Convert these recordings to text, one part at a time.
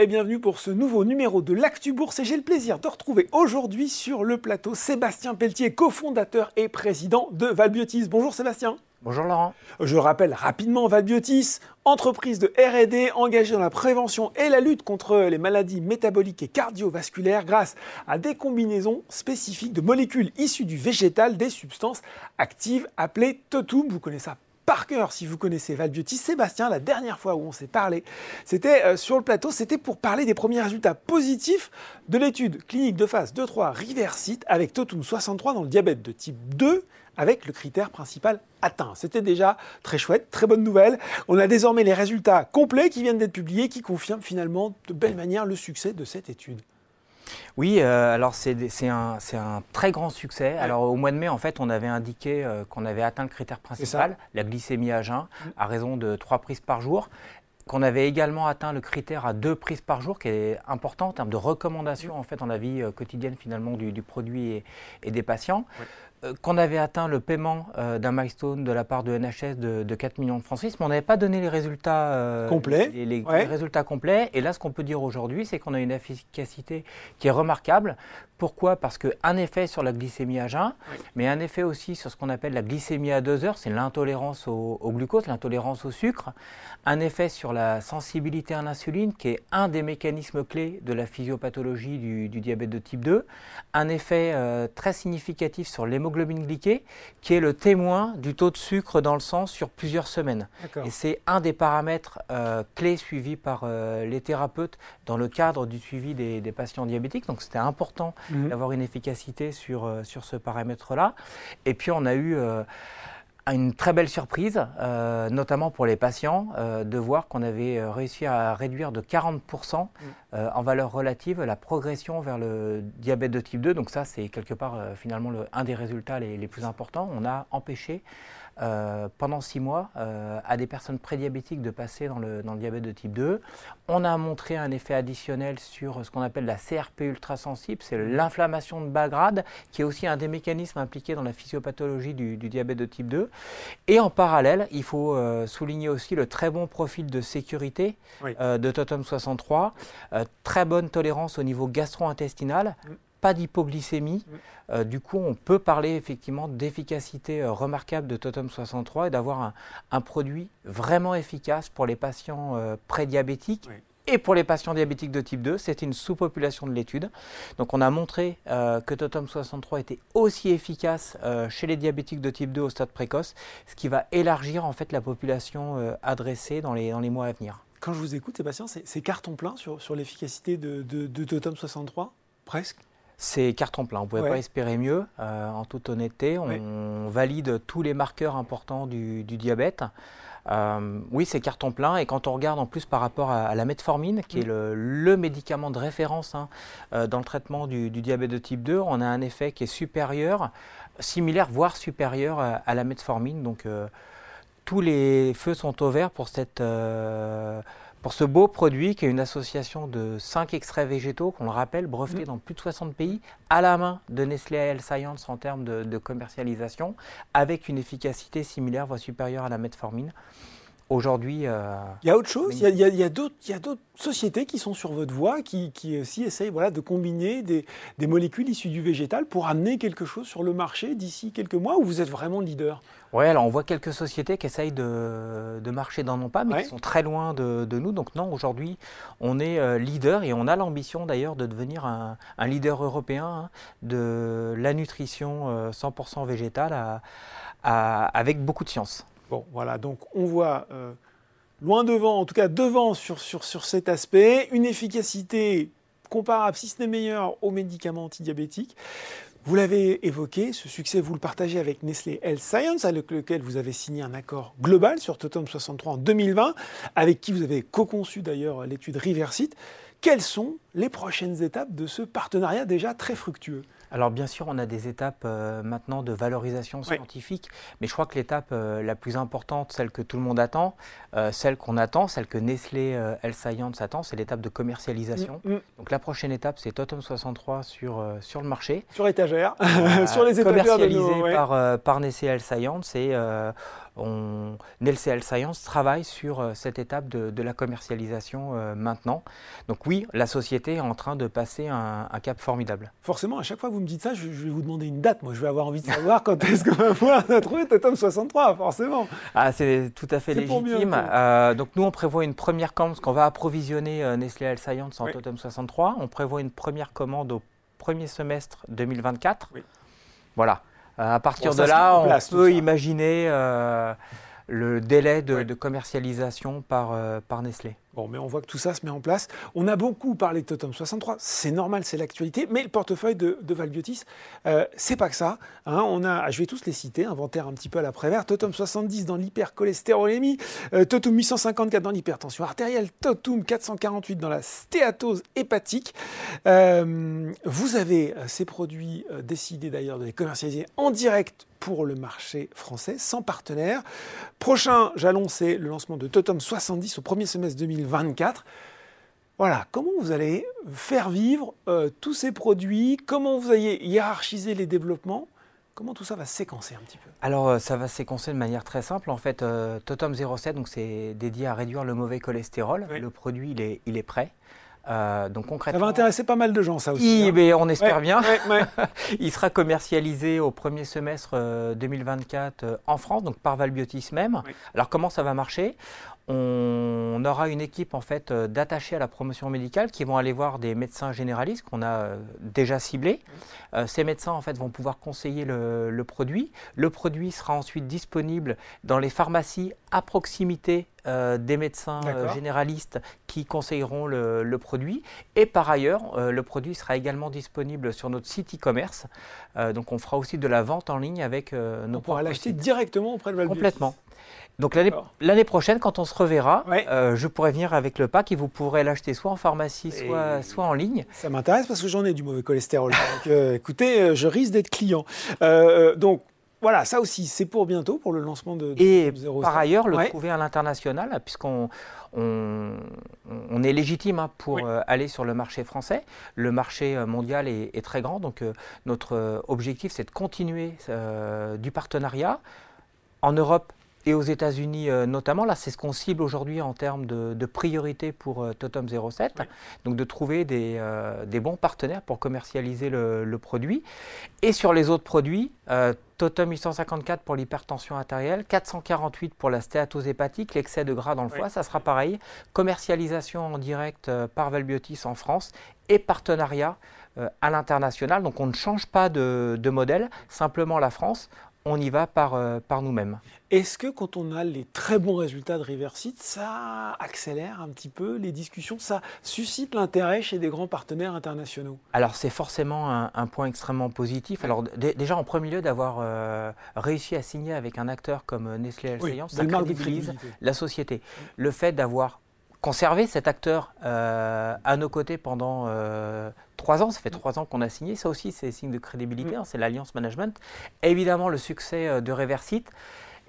et bienvenue pour ce nouveau numéro de l'Actu Bourse et j'ai le plaisir de retrouver aujourd'hui sur le plateau Sébastien Pelletier, cofondateur et président de Valbiotis. Bonjour Sébastien. Bonjour Laurent. Je rappelle rapidement Valbiotis, entreprise de R&D engagée dans la prévention et la lutte contre les maladies métaboliques et cardiovasculaires grâce à des combinaisons spécifiques de molécules issues du végétal des substances actives appelées Totum. Vous connaissez ça par cœur si vous connaissez Valbiotis. Sébastien, la dernière fois où on s'est parlé, c'était euh, sur le plateau, c'était pour parler des premiers résultats positifs de l'étude clinique de phase 2-3 Riversite avec Totum 63 dans le diabète de type 2 avec le critère principal atteint. C'était déjà très chouette, très bonne nouvelle. On a désormais les résultats complets qui viennent d'être publiés qui confirment finalement de belle manière le succès de cette étude. Oui, euh, alors c'est un, un, très grand succès. Alors au mois de mai, en fait, on avait indiqué euh, qu'on avait atteint le critère principal, la glycémie à jeun, mm. à raison de 3 prises par jour qu'on avait également atteint le critère à deux prises par jour, qui est important en termes de recommandation en fait dans la vie euh, quotidienne finalement du, produit et, des patients. Qu'on avait atteint le paiement euh, d'un milestone de la part de NHS de, 4 millions de francs suisses, mais on n'avait pas donné les résultats euh, complets. Les, résultats complets. Et là, ce qu'on peut dire aujourd'hui, c'est qu'on a une efficacité qui est remarquable. Pourquoi? Parce qu'un effet sur la glycémie à jeun, mais un effet aussi sur ce qu'on appelle la glycémie à 2 heures, c'est l'intolérance au, glucose, l'intolérance au sucre. Un effet sur la sensibilité à l'insuline, qui est un des mécanismes clés de la physiopathologie du, diabète de type 2. Un effet très significatif sur l'hémoglobine l'hémoglobine glyquée, qui est le témoin du taux de sucre dans le sang sur plusieurs semaines. Et c'est un des paramètres euh, clés suivis par euh, les thérapeutes dans le cadre du suivi des, patients diabétiques. Donc c'était important mhm. d'avoir une efficacité sur, euh, sur ce paramètre-là. Et puis on a eu une très belle surprise, euh, notamment pour les patients, euh, de voir qu'on avait réussi à réduire de 40% mm. en valeur relative la progression vers le diabète de type 2. Donc ça, c'est quelque part finalement le, un des résultats les, les, plus importants. On a empêché euh, pendant six mois euh, à des personnes prédiabétiques de passer dans le, dans le, diabète de type 2. On a montré un effet additionnel sur ce qu'on appelle la CRP ultrasensible, c'est l'inflammation de bas grade, qui est aussi un des mécanismes impliqués dans la physiopathologie du, diabète de type 2. Et en parallèle, il faut euh, souligner aussi le très bon profil de sécurité de Totem 63, très bonne tolérance au niveau gastro-intestinal. Mm pas d'hypoglycémie. Euh, du coup, on peut parler effectivement d'efficacité euh, remarquable de Totem 63 et d'avoir un, produit vraiment efficace pour les patients euh, prédiabétiques. Et pour les patients diabétiques de type 2, c'était une sous-population de l'étude. Donc on a montré que Totem 63 était aussi efficace chez les diabétiques de type 2 au stade précoce, ce qui va élargir en fait la population adressée dans les, dans les mois à venir. Quand je vous écoute, Sébastien, c'est carton plein sur, sur l'efficacité de, de, de Totem 63 Presque? C'est carton plein, on ne pouvait pas espérer mieux, euh, en toute honnêteté. On valide tous les marqueurs importants du, diabète. Euh, oui, c'est carton plein. Et quand on regarde en plus par rapport à, la metformine, qui est mm. le, médicament de référence hein, euh, dans le traitement du, diabète de type 2, on a un effet qui est supérieur, similaire, voire supérieur à, la metformine. Donc tous les feux sont au vert pour cette pour ce beau produit qui est une association de 5 extraits végétaux, qu'on le rappelle, brevetés mm. dans plus de 60 pays, à la main de Nestlé Health Science en termes de, commercialisation, avec une efficacité similaire, voire supérieure à la metformine. Aujourd'hui. Euh, il y a autre chose, il y a, a d'autres sociétés qui sont sur votre voie, qui, aussi essayent voilà, de combiner des, des, molécules issues du végétal pour amener quelque chose sur le marché d'ici quelques mois, ou vous êtes vraiment leader? Oui, alors on voit quelques sociétés qui essayent de, de marcher dans nos pas, mais qui sont très loin de, de nous. Donc non, aujourd'hui, on est euh, leader et on a l'ambition d'ailleurs de devenir un, un leader européen hein, de la nutrition 100% euh, végétale à, à, avec beaucoup de science. Bon, voilà, donc on voit euh, loin devant, en tout cas devant sur, sur, sur cet aspect, une efficacité comparable, si ce n'est meilleure, aux médicaments antidiabétiques. Vous l'avez évoqué, ce succès, vous le partagez avec Nestlé Health Science, avec lequel vous avez signé un accord global sur Totem 63 en 2020, avec qui vous avez co-conçu d'ailleurs l'étude Riversite. Quelles sont les prochaines étapes de ce partenariat déjà très fructueux? Alors bien sûr, on a des étapes euh, maintenant de valorisation scientifique, mais je crois que l'étape euh, la plus importante, celle que tout le monde attend, euh, celle qu'on attend, celle que Nestlé Health Science attend, c'est l'étape de commercialisation. Mm, mm. Donc la prochaine étape, c'est Totem 63 sur, sur le marché. Sur étagère, sur les étagères. Commercialisé par, par Nestlé Health Science et on, NLCL Science travaille sur euh, cette étape de, la commercialisation euh, maintenant. Donc oui, la société est en train de passer un, cap formidable. Forcément, à chaque fois que vous me dites ça, je, vais vous demander une date. Moi, je vais avoir envie de savoir quand est-ce qu'on va pouvoir trouver Totem 63, forcément. Ah, c'est tout à fait légitime. Euh, donc nous, on prévoit une première commande, parce qu'on va approvisionner Nestlé Health Science en Totem 63. On prévoit une première commande au premier semestre 2024. Oui. Voilà. Euh, à partir de là, on peut imaginer euh, le délai de, commercialisation par, euh, par Nestlé. Bon, mais on voit que tout ça se met en place. On a beaucoup parlé de Totem 63, c'est normal, c'est l'actualité, mais le portefeuille de, Valbiotis, euh, c'est pas que ça. Hein. on a, je vais tous les citer, inventaire un petit peu à l'après-vert, Totem 70 dans l'hypercholestérolémie, euh, Totum 854 dans l'hypertension artérielle, Totum 448 dans la stéatose hépatique. Euh, vous avez ces produits décidés d'ailleurs de les commercialiser en direct pour le marché français, sans partenaire. Prochain jalon, c'est le lancement de Totem 70 au premier semestre 2024. Voilà, comment vous allez faire vivre euh, tous ces produits, comment vous allez hiérarchiser les développements, comment tout ça va séquencer un petit peu? Alors euh, ça va séquencer de manière très simple. En fait, euh, Totem 07, donc c'est dédié à réduire le mauvais cholestérol. Le produit, il est, il est prêt. Euh, donc concrètement, ça va intéresser pas mal de gens, ça aussi. Hein. Ben, on espère bien. il sera commercialisé au premier semestre 2024 euh, euh, en France, donc par Valbiotis même. Alors comment ça va marcher? On aura une équipe en fait d'attachés à la promotion médicale qui vont aller voir des médecins généralistes qu'on a déjà ciblés. ces médecins en fait vont pouvoir conseiller le, le, produit. Le produit sera ensuite disponible dans les pharmacies à proximité euh, des médecins euh, généralistes qui conseilleront le, produit. Et par ailleurs, euh, le produit sera également disponible sur notre site e-commerce. donc on fera aussi de la vente en ligne avec nos On pourra l'acheter directement auprès de Valbus. Complètement. Donc l'année prochaine, quand on se reverra, je pourrai venir avec le pack et vous pourrez l'acheter soit en pharmacie, soit, soit en ligne. Ça m'intéresse parce que j'en ai du mauvais cholestérol. donc écoutez, je risque d'être client. donc voilà, ça aussi, c'est pour bientôt, pour le lancement de, Et par ailleurs, le trouver à l'international, puisqu'on on, est légitime hein, pour euh, aller sur le marché français. Le marché euh, mondial est, très grand, donc euh, notre objectif, c'est de continuer du partenariat en Europe et aux États-Unis notamment. Là, c'est ce qu'on cible aujourd'hui en termes de, priorité pour Totem 07. Donc de trouver des, bons partenaires pour commercialiser le, le, produit. Et sur les autres produits, Totem 854 pour l'hypertension artérielle, 448 pour la stéatose hépatique, l'excès de gras dans le foie, ça sera pareil. Commercialisation en direct euh, par Valbiotis en France et partenariat euh, à l'international. Donc on ne change pas de, modèle, simplement la France, on y va par, euh, par nous-mêmes. Est-ce que quand on a les très bons résultats de Riverside, ça accélère un petit peu les discussions, ça suscite l'intérêt chez des grands partenaires internationaux? Alors c'est forcément un, point extrêmement positif. Alors déjà en premier lieu d'avoir euh, réussi à signer avec un acteur comme Nestlé Health Science, ça crédibilise la société. Le fait d'avoir conserver cet acteur euh, à nos côtés pendant euh, trois ans. Ça fait trois ans qu'on a signé. Ça aussi, c'est signe de crédibilité. Mm. Hein, c'est l'alliance management. évidemment, le succès euh, de Reversite.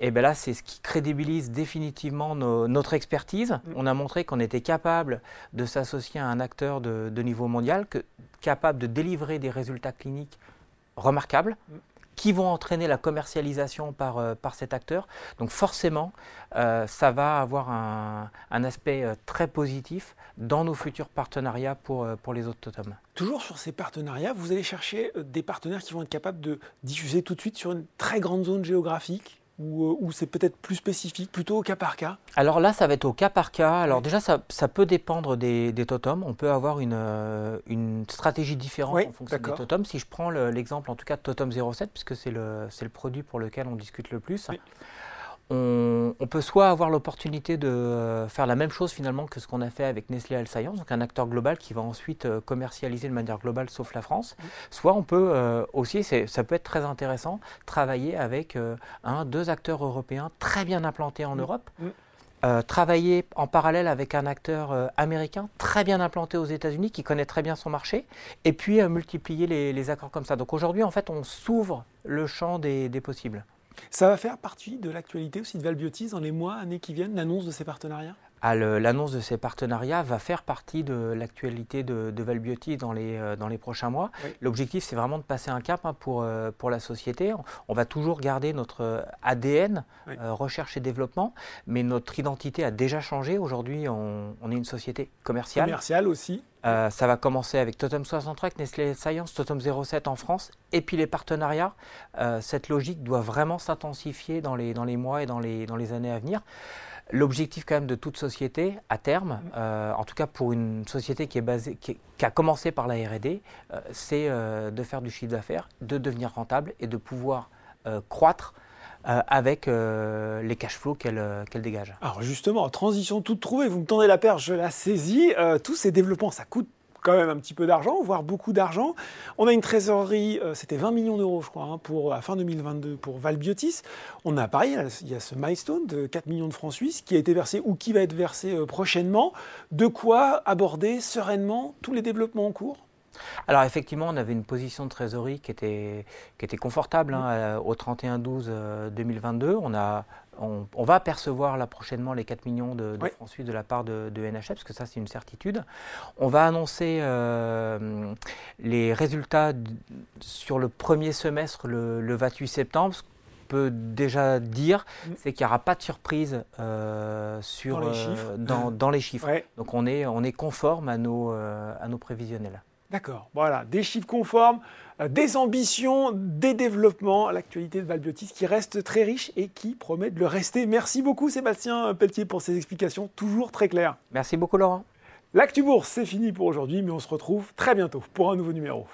Et eh bien là, c'est ce qui crédibilise définitivement notre expertise. Mm. On a montré qu'on était capable de s'associer à un acteur de, niveau mondial, que, capable de délivrer des résultats cliniques remarquables. Qui vont entraîner la commercialisation par, euh, par cet acteur. Donc forcément, euh, ça va avoir un, un aspect euh, très positif dans nos futurs partenariats pour, pour les autres totems. Toujours sur ces partenariats, vous allez chercher des partenaires qui vont être capables de diffuser tout de suite sur une très grande zone géographique ou, c'est peut-être plus spécifique, plutôt au cas par cas Alors là, ça va être au cas par cas. Alors déjà, ça, peut dépendre des, des, totems. On peut avoir une, euh, une stratégie différente en fonction des totems. Si je prends l'exemple en tout cas de Totem 07, puisque c'est le, le produit pour lequel on discute le plus, on, peut soit avoir l'opportunité de euh, faire la même chose finalement que ce qu'on a fait avec Nestlé Health Science, donc un acteur global qui va ensuite euh, commercialiser de manière globale sauf la France, soit on peut euh, aussi, ça peut être très intéressant, travailler avec un, deux acteurs européens très bien implantés en Europe euh, travailler en parallèle avec un acteur euh, américain très bien implanté aux États-Unis, qui connaît très bien son marché, et puis multiplier les, accords comme ça. Donc aujourd'hui, en fait, on s'ouvre le champ des, possibles. Ça va faire partie de l'actualité aussi de Valbiotis dans les mois, années qui viennent, l'annonce de ces partenariats? L'annonce de ces partenariats va faire partie de l'actualité de, de dans les, euh, dans les prochains mois. L'objectif, c'est vraiment de passer un cap hein, pour, euh, pour la société. On va toujours garder notre ADN, euh, recherche et développement, mais notre identité a déjà changé. Aujourd'hui, on, est une société commerciale. Commerciale aussi. ça va commencer avec Totem 63, Nestlé Science, Totem 07 en France, et puis les partenariats. cette logique doit vraiment s'intensifier dans les, dans les mois et dans les, dans les années à venir. L'objectif quand même de toute société, à terme, euh, en tout cas pour une société qui, est basée, qui, a commencé par la R&D, euh, c'est euh, de faire du chiffre d'affaires, de devenir rentable et de pouvoir croître avec les cash flows qu'elle dégage. Alors justement, transition toute trouvée, vous me tendez la perche, je la saisis. tous ces développements, ça coûte quand même un petit peu d'argent, voire beaucoup d'argent. On a une trésorerie, euh, c'était 20 millions d'euros, je crois, hein, pour à fin 2022 pour Valbiotis. On a pareil, il y a ce milestone de 4 millions de francs suisses qui a été versé ou qui va être versé euh, prochainement. De quoi aborder sereinement tous les développements en cours? Alors effectivement, on avait une position de trésorerie qui était, qui était confortable hein, euh, au 31-12-2022. On a on, va percevoir là prochainement les 4 millions de, francs suisses de la part de, de, NHF, parce que ça c'est une certitude. On va annoncer euh, les résultats sur le premier semestre le, 28 septembre. Ce peut déjà dire, mm. c'est qu'il n'y aura pas de surprise euh, sur, dans les chiffres. Donc on est, on est conforme à nos, à nos prévisionnels. D'accord, voilà, des chiffres conformes, euh, des ambitions, des développements, l'actualité de Valbiotis qui reste très riche et qui promet de le rester. Merci beaucoup Sébastien Pelletier pour ces explications toujours très claires. Merci beaucoup Laurent. L'actu bourse, c'est fini pour aujourd'hui, mais on se retrouve très bientôt pour un nouveau numéro.